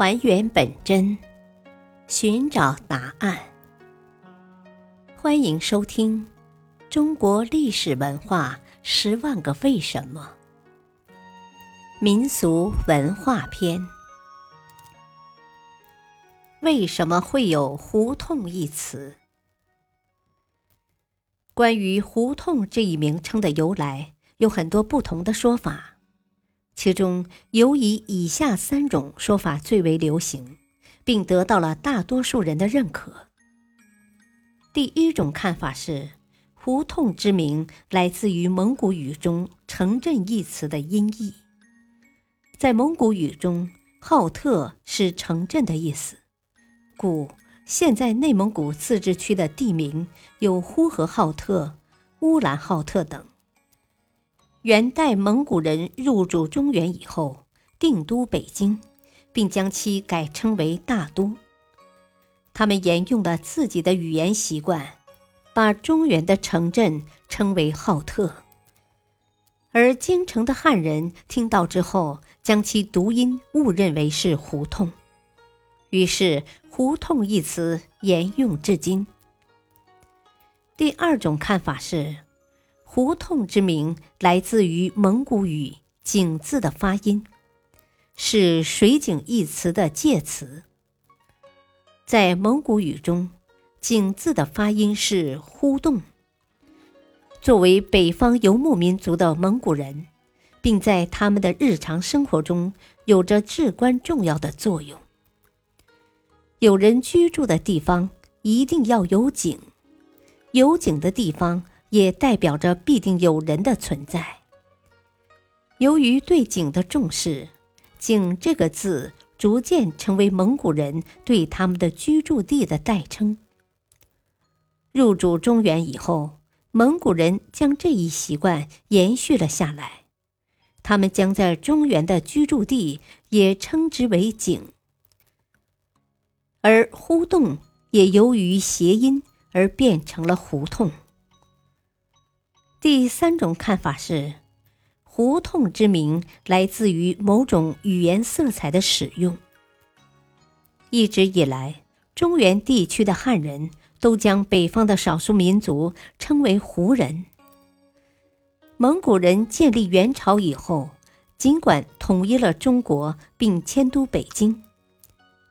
还原本真，寻找答案。欢迎收听《中国历史文化十万个为什么》民俗文化篇。为什么会有“胡同”一词？关于“胡同”这一名称的由来，有很多不同的说法。其中尤以以下三种说法最为流行，并得到了大多数人的认可。第一种看法是，胡同之名来自于蒙古语中“城镇”一词的音译。在蒙古语中，“浩特”是城镇的意思，故现在内蒙古自治区的地名有呼和浩特、乌兰浩特等。元代蒙古人入主中原以后，定都北京，并将其改称为大都。他们沿用了自己的语言习惯，把中原的城镇称为浩特。而京城的汉人听到之后，将其读音误认为是胡同，于是“胡同”一词沿用至今。第二种看法是。胡同之名来自于蒙古语“井”字的发音，是“水井”一词的介词。在蒙古语中，“井”字的发音是“呼动”。作为北方游牧民族的蒙古人，并在他们的日常生活中有着至关重要的作用。有人居住的地方一定要有井，有井的地方。也代表着必定有人的存在。由于对井的重视，井这个字逐渐成为蒙古人对他们的居住地的代称。入主中原以后，蒙古人将这一习惯延续了下来，他们将在中原的居住地也称之为井，而呼动也由于谐音而变成了胡同。第三种看法是，胡同之名来自于某种语言色彩的使用。一直以来，中原地区的汉人都将北方的少数民族称为胡人。蒙古人建立元朝以后，尽管统一了中国并迁都北京，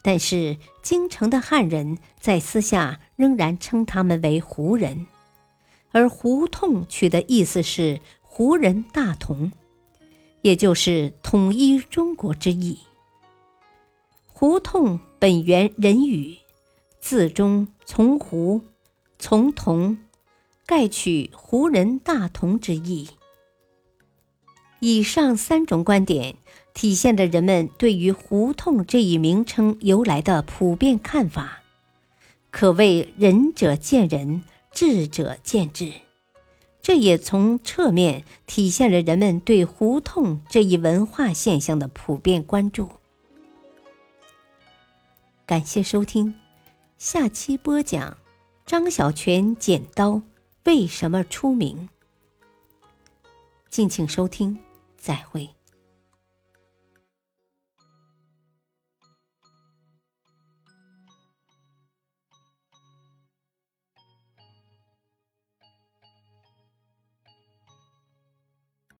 但是京城的汉人在私下仍然称他们为胡人。而“胡同”取的意思是“胡人大同”，也就是统一中国之意。胡同本源人语，字中从胡，从同，盖取胡人大同之意。以上三种观点体现了人们对于“胡同”这一名称由来的普遍看法，可谓仁者见仁。智者见智，这也从侧面体现了人们对胡同这一文化现象的普遍关注。感谢收听，下期播讲张小泉剪刀为什么出名？敬请收听，再会。